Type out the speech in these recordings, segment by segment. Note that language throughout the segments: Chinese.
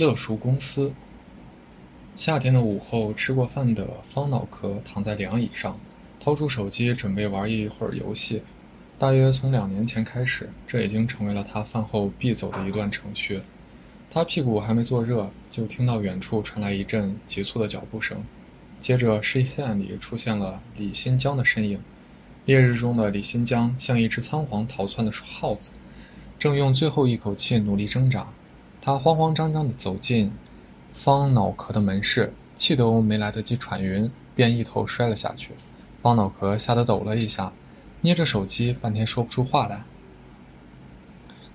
乐熟公司。夏天的午后，吃过饭的方脑壳躺在凉椅上，掏出手机准备玩一会儿游戏。大约从两年前开始，这已经成为了他饭后必走的一段程序。他屁股还没坐热，就听到远处传来一阵急促的脚步声，接着视线里出现了李新江的身影。烈日中的李新江像一只仓皇逃窜的耗子，正用最后一口气努力挣扎。他慌慌张张地走进方脑壳的门市，气都没来得及喘匀，便一头摔了下去。方脑壳吓得抖了一下，捏着手机，半天说不出话来。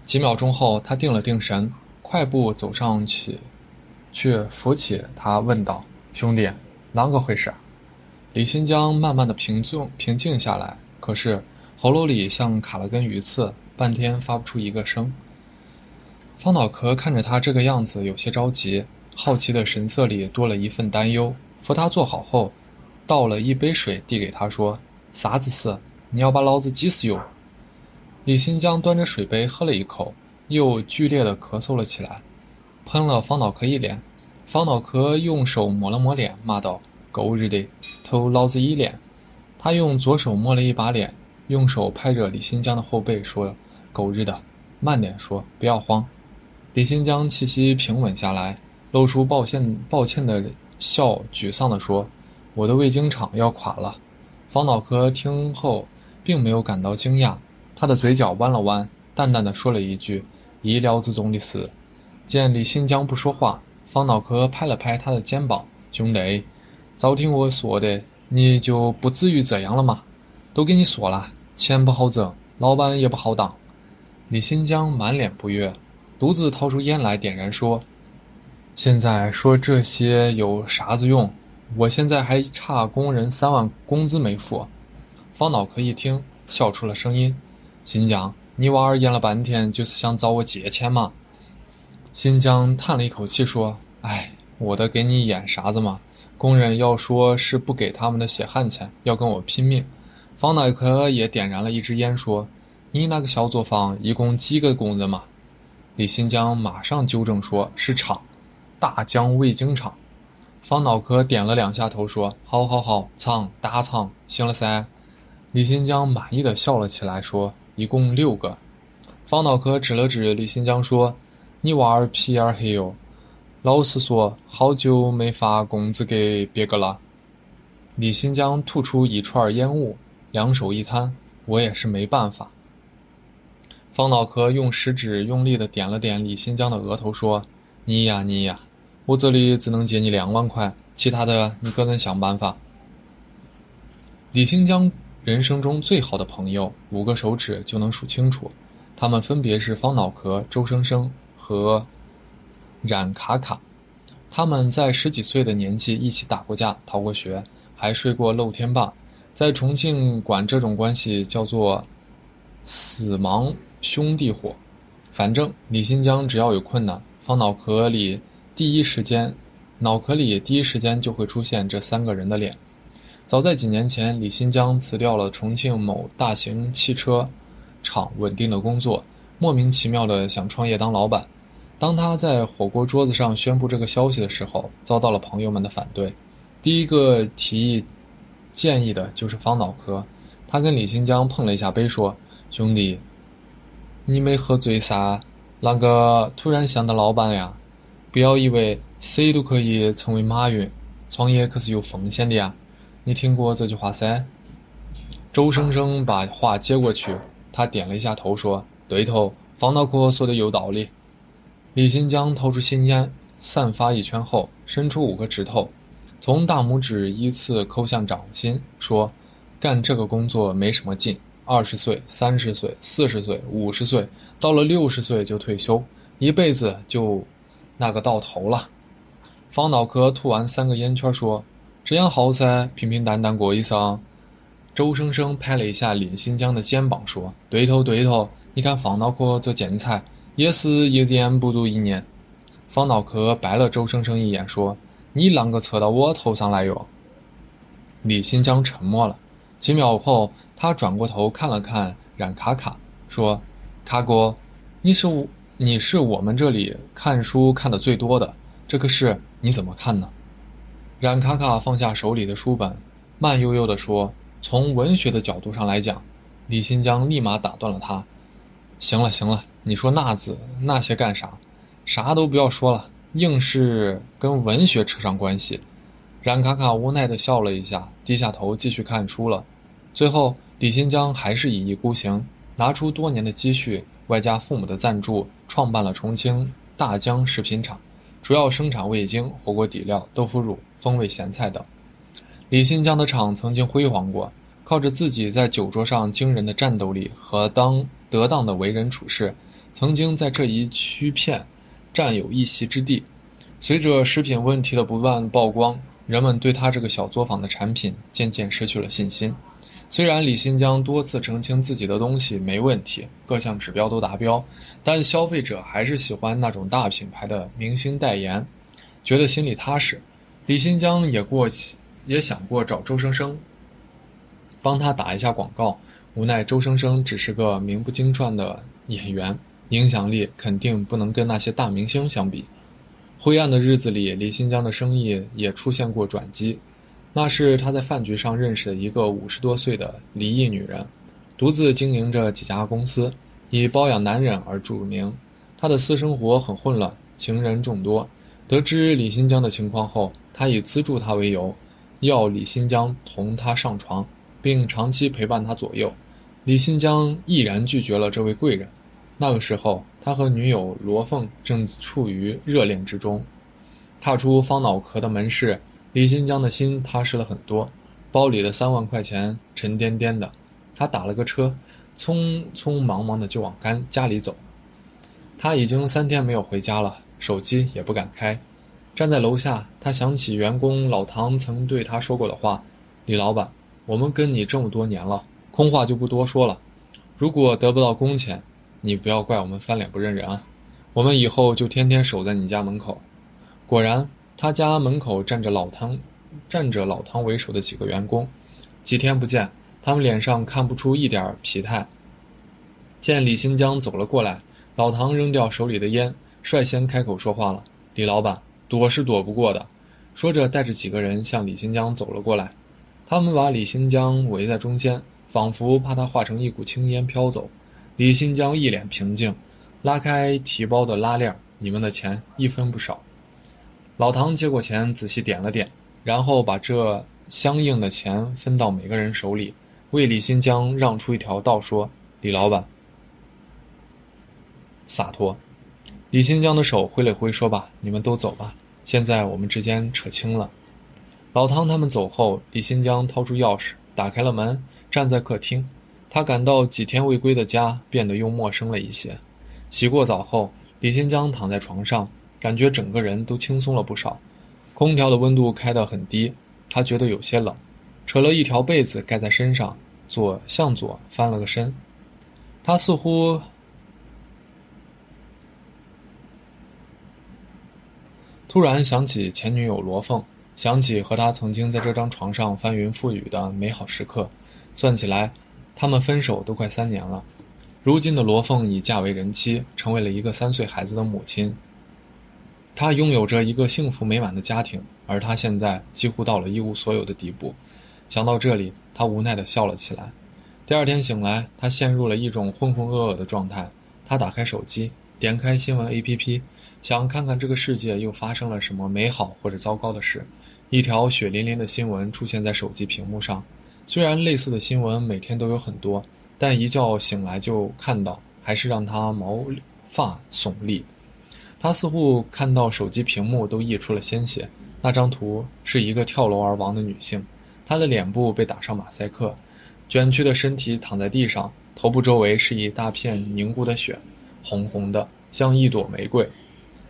几秒钟后，他定了定神。快步走上去，去扶起他，问道：“兄弟，啷个回事？”李新江慢慢的平静平静下来，可是喉咙里像卡了根鱼刺，半天发不出一个声。方脑壳看着他这个样子，有些着急，好奇的神色里多了一份担忧。扶他坐好后，倒了一杯水递给他，说：“啥子事？你要把老子急死哟！”李新江端着水杯喝了一口。又剧烈的咳嗽了起来，喷了方脑壳一脸。方脑壳用手抹了抹脸，骂道：“狗日的，偷老子一脸！”他用左手摸了一把脸，用手拍着李新江的后背说：“狗日的，慢点说，不要慌。”李新疆气息平稳下来，露出抱歉抱歉的笑，沮丧地说：“我的味精厂要垮了。”方脑壳听后并没有感到惊讶，他的嘴角弯了弯，淡淡的说了一句。意料之中的事。见李新江不说话，方脑壳拍了拍他的肩膀：“兄弟，早听我说的，你就不至于这样了嘛。都跟你说了，钱不好挣，老板也不好当。”李新江满脸不悦，独自掏出烟来点燃，说：“现在说这些有啥子用？我现在还差工人三万工资没付。”方脑壳一听，笑出了声音：“新疆。”你娃儿演了半天，就是想找我借钱嘛？新疆叹了一口气说：“哎，我的给你演啥子嘛？工人要说是不给他们的血汗钱，要跟我拼命。”方脑壳也点燃了一支烟说：“你那个小作坊一共几个工人嘛？”李新疆马上纠正说：“是厂，大江味精厂。”方脑壳点了两下头说：“好好好，仓大仓，行了噻。”李新疆满意的笑了起来说。一共六个，方脑壳指了指李新江说：“你娃儿皮眼黑哟，老实说，好久没发工资给别个了。”李新江吐出一串烟雾，两手一摊：“我也是没办法。”方脑壳用食指用力的点了点李新江的额头，说：“你呀你呀，屋子里只能借你两万块，其他的你个人想办法。”李新江。人生中最好的朋友，五个手指就能数清楚。他们分别是方脑壳、周生生和冉卡卡。他们在十几岁的年纪一起打过架、逃过学，还睡过露天坝。在重庆，管这种关系叫做“死亡兄弟伙”。反正李新疆只要有困难，方脑壳里第一时间，脑壳里第一时间就会出现这三个人的脸。早在几年前，李新疆辞掉了重庆某大型汽车厂稳定的工作，莫名其妙的想创业当老板。当他在火锅桌子上宣布这个消息的时候，遭到了朋友们的反对。第一个提议建议的就是方脑壳，他跟李新疆碰了一下杯，说：“兄弟，你没喝醉噻？那个突然想当老板呀？不要以为谁都可以成为马云，创业可是有风险的呀。”你听过这句话噻？周生生把话接过去，他点了一下头，说：“对头，方脑壳说的有道理。”李新江掏出新烟，散发一圈后，伸出五个指头，从大拇指依次抠向掌心，说：“干这个工作没什么劲，二十岁、三十岁、四十岁、五十岁，到了六十岁就退休，一辈子就那个到头了。”方脑壳吐完三个烟圈，说。这样好噻，平平淡淡过一生。周生生拍了一下李新疆的肩膀，说：“对头，对头，你看方脑壳做建材，也是一年不如一年。”方脑壳白了周生生一眼，说：“你啷个扯到我头上来哟？”李新疆沉默了几秒后，他转过头看了看冉卡卡，说：“卡哥，你是你是我们这里看书看的最多的，这个事你怎么看呢？冉卡卡放下手里的书本，慢悠悠地说：“从文学的角度上来讲。”李新江立马打断了他：“行了行了，你说那字那些干啥？啥都不要说了，硬是跟文学扯上关系。”冉卡卡无奈地笑了一下，低下头继续看书了。最后，李新江还是一意孤行，拿出多年的积蓄，外加父母的赞助，创办了重庆大江食品厂，主要生产味精、火锅底料、豆腐乳、风味咸菜等。李新江的厂曾经辉煌过。靠着自己在酒桌上惊人的战斗力和当得当的为人处事，曾经在这一区片占有一席之地。随着食品问题的不断曝光，人们对他这个小作坊的产品渐渐失去了信心。虽然李新江多次澄清自己的东西没问题，各项指标都达标，但消费者还是喜欢那种大品牌的明星代言，觉得心里踏实。李新江也过也想过找周生生。帮他打一下广告，无奈周生生只是个名不经传的演员，影响力肯定不能跟那些大明星相比。灰暗的日子里，李新江的生意也出现过转机。那是他在饭局上认识的一个五十多岁的离异女人，独自经营着几家公司，以包养男人而著名。她的私生活很混乱，情人众多。得知李新江的情况后，他以资助他为由，要李新江同他上床。并长期陪伴他左右，李新江毅然拒绝了这位贵人。那个时候，他和女友罗凤正处于热恋之中。踏出方脑壳的门市，李新江的心踏实了很多，包里的三万块钱沉甸甸的。他打了个车，匆匆忙忙的就往干家里走。他已经三天没有回家了，手机也不敢开。站在楼下，他想起员工老唐曾对他说过的话：“李老板。”我们跟你这么多年了，空话就不多说了。如果得不到工钱，你不要怪我们翻脸不认人啊！我们以后就天天守在你家门口。果然，他家门口站着老汤，站着老汤为首的几个员工。几天不见，他们脸上看不出一点疲态。见李新江走了过来，老唐扔掉手里的烟，率先开口说话了：“李老板，躲是躲不过的。”说着，带着几个人向李新江走了过来。他们把李新江围在中间，仿佛怕他化成一股青烟飘走。李新江一脸平静，拉开提包的拉链：“你们的钱一分不少。”老唐接过钱，仔细点了点，然后把这相应的钱分到每个人手里，为李新江让出一条道，说：“李老板，洒脱。”李新江的手挥了挥，说：“吧，你们都走吧，现在我们之间扯清了。”老汤他们走后，李新江掏出钥匙，打开了门，站在客厅。他感到几天未归的家变得又陌生了一些。洗过澡后，李新江躺在床上，感觉整个人都轻松了不少。空调的温度开得很低，他觉得有些冷，扯了一条被子盖在身上，左向左翻了个身。他似乎突然想起前女友罗凤。想起和他曾经在这张床上翻云覆雨的美好时刻，算起来，他们分手都快三年了。如今的罗凤已嫁为人妻，成为了一个三岁孩子的母亲。他拥有着一个幸福美满的家庭，而他现在几乎到了一无所有的地步。想到这里，他无奈地笑了起来。第二天醒来，他陷入了一种浑浑噩噩的状态。他打开手机，点开新闻 APP，想看看这个世界又发生了什么美好或者糟糕的事。一条血淋淋的新闻出现在手机屏幕上，虽然类似的新闻每天都有很多，但一觉醒来就看到，还是让他毛发耸立。他似乎看到手机屏幕都溢出了鲜血。那张图是一个跳楼而亡的女性，她的脸部被打上马赛克，卷曲的身体躺在地上，头部周围是一大片凝固的血，红红的，像一朵玫瑰。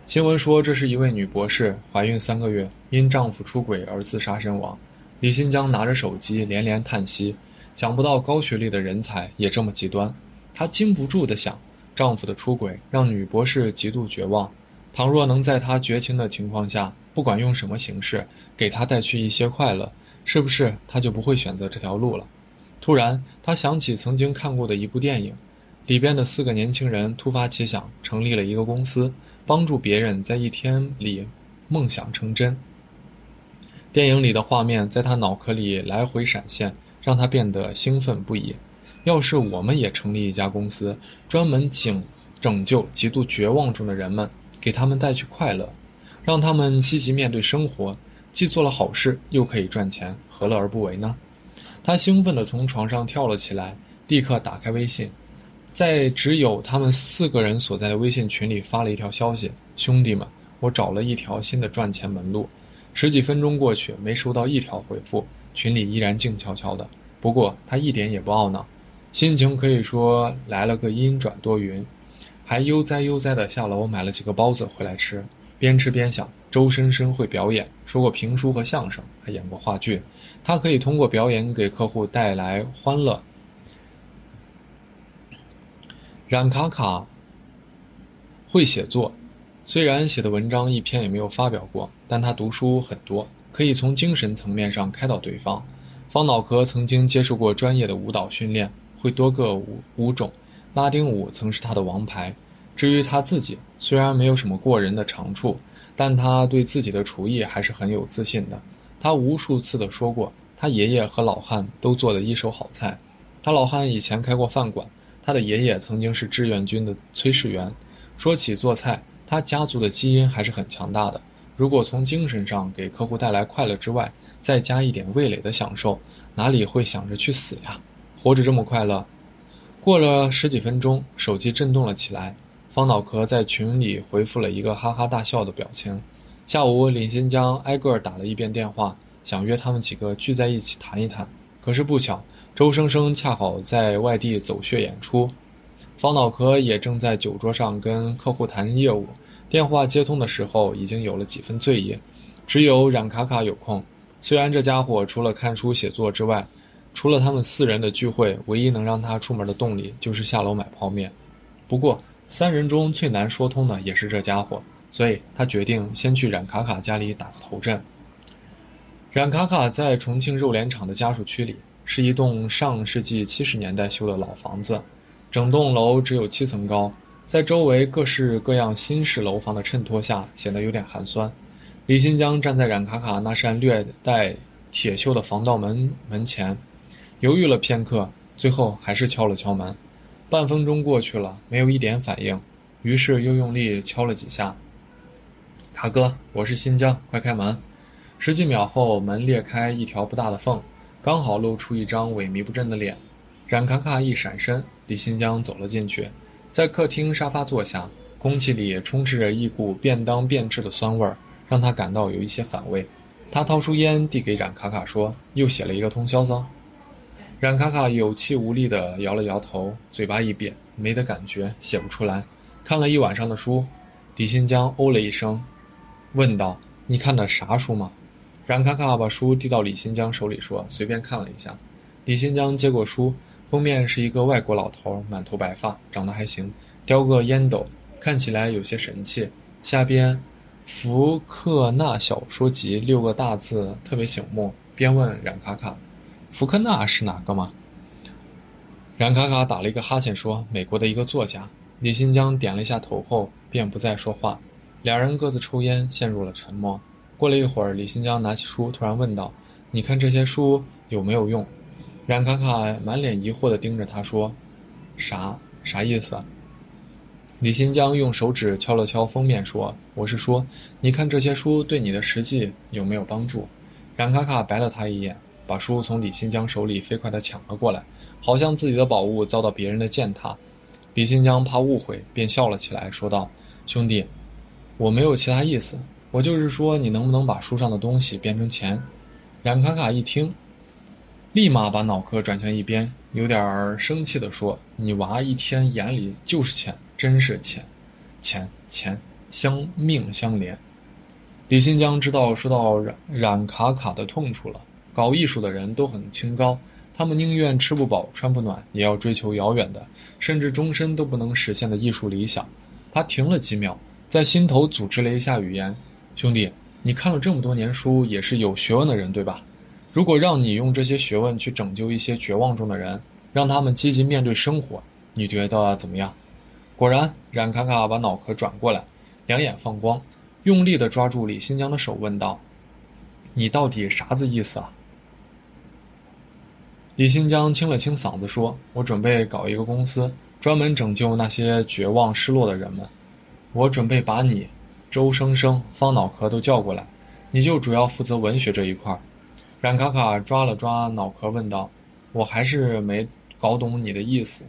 新闻说，这是一位女博士怀孕三个月，因丈夫出轨而自杀身亡。李新江拿着手机连连叹息，想不到高学历的人才也这么极端。她禁不住的想，丈夫的出轨让女博士极度绝望。倘若能在她绝情的情况下，不管用什么形式，给她带去一些快乐，是不是她就不会选择这条路了？突然，她想起曾经看过的一部电影，里边的四个年轻人突发奇想，成立了一个公司，帮助别人在一天里梦想成真。电影里的画面在他脑壳里来回闪现，让他变得兴奋不已。要是我们也成立一家公司，专门拯拯救极度绝望中的人们，给他们带去快乐，让他们积极面对生活，既做了好事，又可以赚钱，何乐而不为呢？他兴奋地从床上跳了起来，立刻打开微信，在只有他们四个人所在的微信群里发了一条消息：“兄弟们，我找了一条新的赚钱门路。”十几分钟过去，没收到一条回复，群里依然静悄悄的。不过他一点也不懊恼，心情可以说来了个阴转多云，还悠哉悠哉地下楼买了几个包子回来吃。边吃边想，周深深会表演，说过评书和相声，还演过话剧，他可以通过表演给客户带来欢乐。冉卡卡会写作，虽然写的文章一篇也没有发表过，但他读书很多，可以从精神层面上开导对方。方脑壳曾经接受过专业的舞蹈训练，会多个舞舞种，拉丁舞曾是他的王牌。至于他自己，虽然没有什么过人的长处，但他对自己的厨艺还是很有自信的。他无数次的说过，他爷爷和老汉都做的一手好菜。他老汉以前开过饭馆，他的爷爷曾经是志愿军的炊事员。说起做菜，他家族的基因还是很强大的。如果从精神上给客户带来快乐之外，再加一点味蕾的享受，哪里会想着去死呀？活着这么快乐。过了十几分钟，手机震动了起来。方脑壳在群里回复了一个哈哈大笑的表情。下午，李新江挨个打了一遍电话，想约他们几个聚在一起谈一谈。可是不巧，周生生恰好在外地走穴演出，方脑壳也正在酒桌上跟客户谈业务。电话接通的时候，已经有了几分醉意。只有冉卡卡有空。虽然这家伙除了看书写作之外，除了他们四人的聚会，唯一能让他出门的动力就是下楼买泡面。不过，三人中最难说通的也是这家伙，所以他决定先去冉卡卡家里打个头阵。冉卡卡在重庆肉联厂的家属区里，是一栋上世纪七十年代修的老房子，整栋楼只有七层高，在周围各式各样新式楼房的衬托下，显得有点寒酸。李新江站在冉卡卡那扇略带铁锈的防盗门门前，犹豫了片刻，最后还是敲了敲门。半分钟过去了，没有一点反应，于是又用力敲了几下。卡哥，我是新疆，快开门！十几秒后，门裂开一条不大的缝，刚好露出一张萎靡不振的脸。冉卡卡一闪身，李新疆走了进去，在客厅沙发坐下，空气里充斥着一股便当变质的酸味儿，让他感到有一些反胃。他掏出烟递给冉卡卡说：“又写了一个通宵骚。”冉卡卡有气无力地摇了摇头，嘴巴一瘪，没得感觉，写不出来。看了一晚上的书，李新江哦了一声，问道：“你看的啥书吗？”冉卡卡把书递到李新江手里，说：“随便看了一下。”李新江接过书，封面是一个外国老头，满头白发，长得还行，叼个烟斗，看起来有些神气。下边《福克纳小说集》六个大字特别醒目，边问冉卡卡。福克纳是哪个吗？冉卡卡打了一个哈欠，说：“美国的一个作家。”李新江点了一下头后，便不再说话。两人各自抽烟，陷入了沉默。过了一会儿，李新江拿起书，突然问道：“你看这些书有没有用？”冉卡卡满脸疑惑地盯着他说：“啥啥意思？”李新江用手指敲了敲封面，说：“我是说，你看这些书对你的实际有没有帮助？”冉卡卡白了他一眼。把书从李新江手里飞快地抢了过来，好像自己的宝物遭到别人的践踏。李新江怕误会，便笑了起来，说道：“兄弟，我没有其他意思，我就是说，你能不能把书上的东西变成钱？”冉卡卡一听，立马把脑壳转向一边，有点生气地说：“你娃一天眼里就是钱，真是钱，钱钱相命相连。”李新江知道说到冉冉卡卡的痛处了。搞艺术的人都很清高，他们宁愿吃不饱穿不暖，也要追求遥远的，甚至终身都不能实现的艺术理想。他停了几秒，在心头组织了一下语言：“兄弟，你看了这么多年书，也是有学问的人，对吧？如果让你用这些学问去拯救一些绝望中的人，让他们积极面对生活，你觉得怎么样？”果然，冉卡卡把脑壳转过来，两眼放光，用力地抓住李新疆的手，问道：“你到底啥子意思啊？”李新疆清了清嗓子说：“我准备搞一个公司，专门拯救那些绝望失落的人们。我准备把你、周生生、方脑壳都叫过来，你就主要负责文学这一块。”冉卡卡抓了抓脑壳，问道：“我还是没搞懂你的意思。”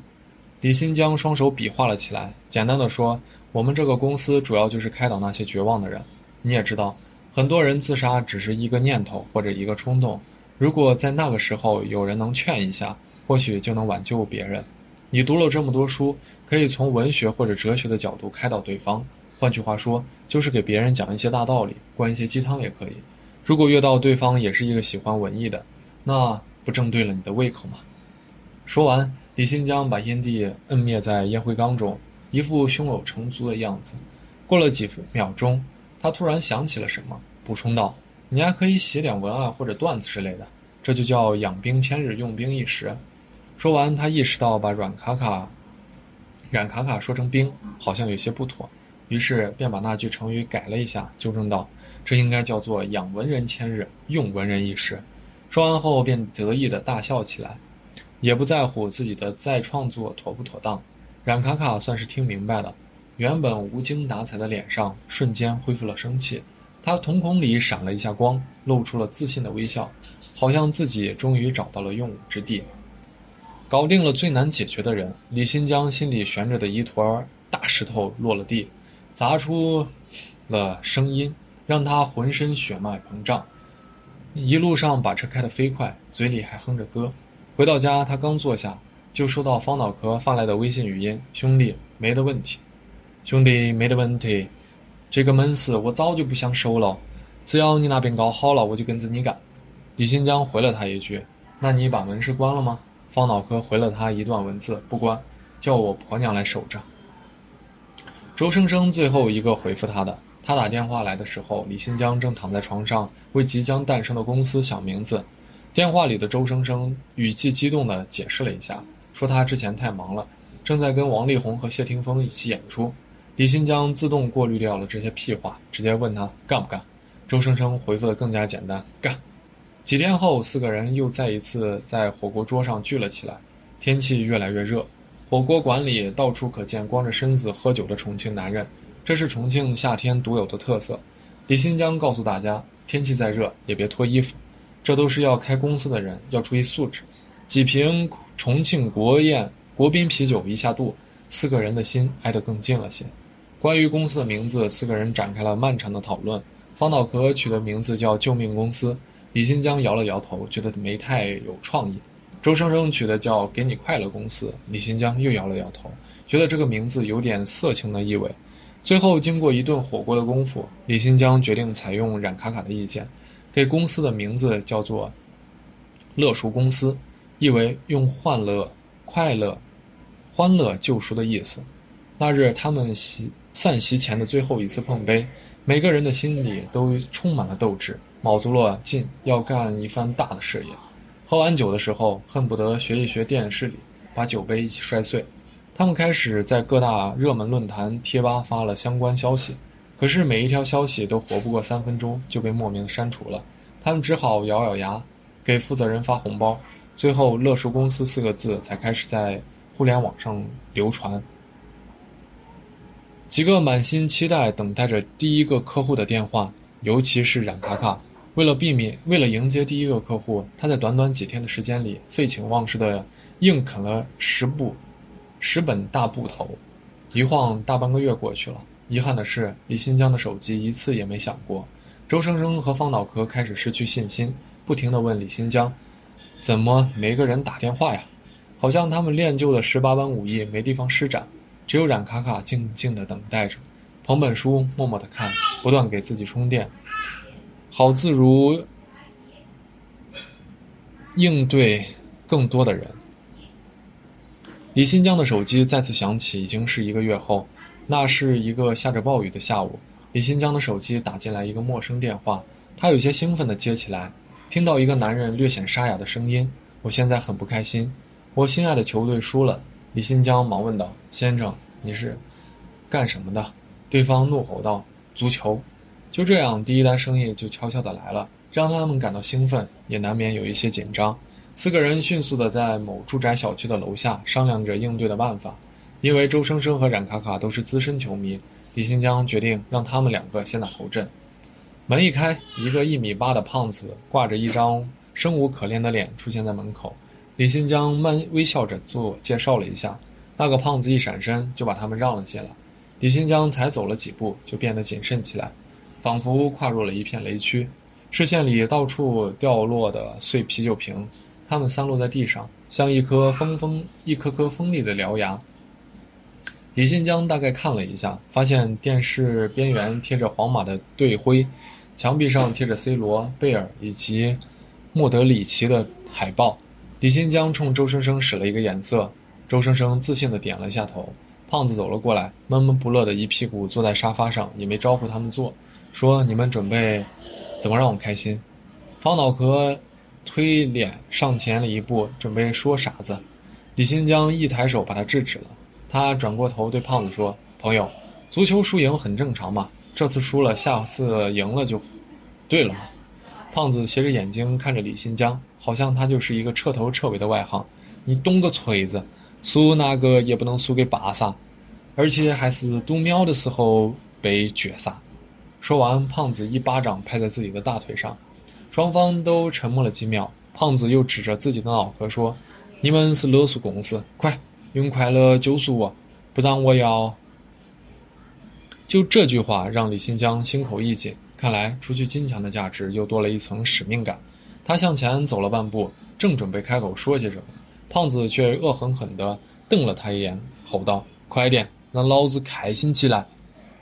李新疆双手比划了起来，简单的说：“我们这个公司主要就是开导那些绝望的人。你也知道，很多人自杀只是一个念头或者一个冲动。”如果在那个时候有人能劝一下，或许就能挽救别人。你读了这么多书，可以从文学或者哲学的角度开导对方。换句话说，就是给别人讲一些大道理，灌一些鸡汤也可以。如果遇到对方也是一个喜欢文艺的，那不正对了你的胃口吗？说完，李新江把烟蒂摁灭在烟灰缸中，一副胸有成竹的样子。过了几秒钟，他突然想起了什么，补充道。你还可以写点文案或者段子之类的，这就叫养兵千日，用兵一时。说完，他意识到把阮卡卡、冉卡卡说成兵好像有些不妥，于是便把那句成语改了一下，纠正道：“这应该叫做养文人千日，用文人一时。”说完后，便得意地大笑起来，也不在乎自己的再创作妥不妥当。冉卡卡算是听明白了，原本无精打采的脸上瞬间恢复了生气。他瞳孔里闪了一下光，露出了自信的微笑，好像自己终于找到了用武之地，搞定了最难解决的人。李新江心里悬着的一坨大石头落了地，砸出了声音，让他浑身血脉膨胀。一路上把车开得飞快，嘴里还哼着歌。回到家，他刚坐下，就收到方脑壳发来的微信语音：“兄弟，没得问题，兄弟，没得问题。”这个门市我早就不想收了，只要你那边搞好了，我就跟着你干。李新江回了他一句：“那你把门市关了吗？”方脑壳回了他一段文字：“不关，叫我婆娘来守着。”周生生最后一个回复他的。他打电话来的时候，李新江正躺在床上为即将诞生的公司想名字。电话里的周生生语气激动地解释了一下，说他之前太忙了，正在跟王力宏和谢霆锋一起演出。李新江自动过滤掉了这些屁话，直接问他干不干。周生生回复的更加简单，干。几天后，四个人又再一次在火锅桌上聚了起来。天气越来越热，火锅馆里到处可见光着身子喝酒的重庆男人，这是重庆夏天独有的特色。李新江告诉大家，天气再热也别脱衣服，这都是要开公司的人，要注意素质。几瓶重庆国宴国宾啤酒一下肚，四个人的心挨得更近了些。关于公司的名字，四个人展开了漫长的讨论。方脑壳取的名字叫“救命公司”，李新江摇了摇头，觉得没太有创意。周生生取的叫“给你快乐公司”，李新江又摇了摇头，觉得这个名字有点色情的意味。最后，经过一顿火锅的功夫，李新江决定采用冉卡卡的意见，给公司的名字叫做“乐赎公司”，意为用欢乐、快乐、欢乐救赎的意思。那日，他们席。散席前的最后一次碰杯，每个人的心里都充满了斗志，卯足了劲要干一番大的事业。喝完酒的时候，恨不得学一学电视里，把酒杯一起摔碎。他们开始在各大热门论坛、贴吧发了相关消息，可是每一条消息都活不过三分钟就被莫名删除了。他们只好咬咬牙，给负责人发红包。最后，“乐视公司”四个字才开始在互联网上流传。几个满心期待等待着第一个客户的电话，尤其是冉卡卡。为了避免，为了迎接第一个客户，他在短短几天的时间里废寝忘食的硬啃了十部、十本大部头。一晃大半个月过去了，遗憾的是，李新疆的手机一次也没响过。周生生和方脑壳开始失去信心，不停地问李新疆：“怎么没个人打电话呀？好像他们练就的十八般武艺没地方施展。”只有冉卡卡静静地等待着，捧本书，默默地看，不断给自己充电，好自如应对更多的人。李新江的手机再次响起，已经是一个月后，那是一个下着暴雨的下午。李新江的手机打进来一个陌生电话，他有些兴奋地接起来，听到一个男人略显沙哑的声音：“我现在很不开心，我心爱的球队输了。”李新江忙问道：“先生，你是干什么的？”对方怒吼道：“足球！”就这样，第一单生意就悄悄地来了，让他们感到兴奋，也难免有一些紧张。四个人迅速地在某住宅小区的楼下商量着应对的办法。因为周生生和冉卡卡都是资深球迷，李新江决定让他们两个先打头阵。门一开，一个一米八的胖子挂着一张生无可恋的脸出现在门口。李新江慢微笑着自我介绍了一下，那个胖子一闪身就把他们让了进来。李新江才走了几步，就变得谨慎起来，仿佛跨入了一片雷区。视线里到处掉落的碎啤酒瓶，它们散落在地上，像一颗锋锋一颗颗锋利的獠牙。李新江大概看了一下，发现电视边缘贴着皇马的队徽，墙壁上贴着 C 罗、贝尔以及莫德里奇的海报。李新江冲周生生使了一个眼色，周生生自信地点了下头。胖子走了过来，闷闷不乐的一屁股坐在沙发上，也没招呼他们坐，说：“你们准备怎么让我开心？”方脑壳推脸上前了一步，准备说傻子。李新江一抬手把他制止了。他转过头对胖子说：“朋友，足球输赢很正常嘛，这次输了，下次赢了就对了嘛。”胖子斜着眼睛看着李新江，好像他就是一个彻头彻尾的外行。你懂个锤子！输那个也不能输给巴萨，而且还是读秒的时候被绝杀。说完，胖子一巴掌拍在自己的大腿上，双方都沉默了几秒。胖子又指着自己的脑壳说：“你们是勒索公司，快！”用快乐救赎我，不然我要……就这句话让李新江心口一紧，看来除去金钱的价值，又多了一层使命感。他向前走了半步，正准备开口说些什么，胖子却恶狠狠地瞪了他一眼，吼道：“快点，让老子开心起来！”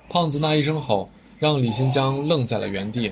胖子那一声吼，让李新江愣在了原地。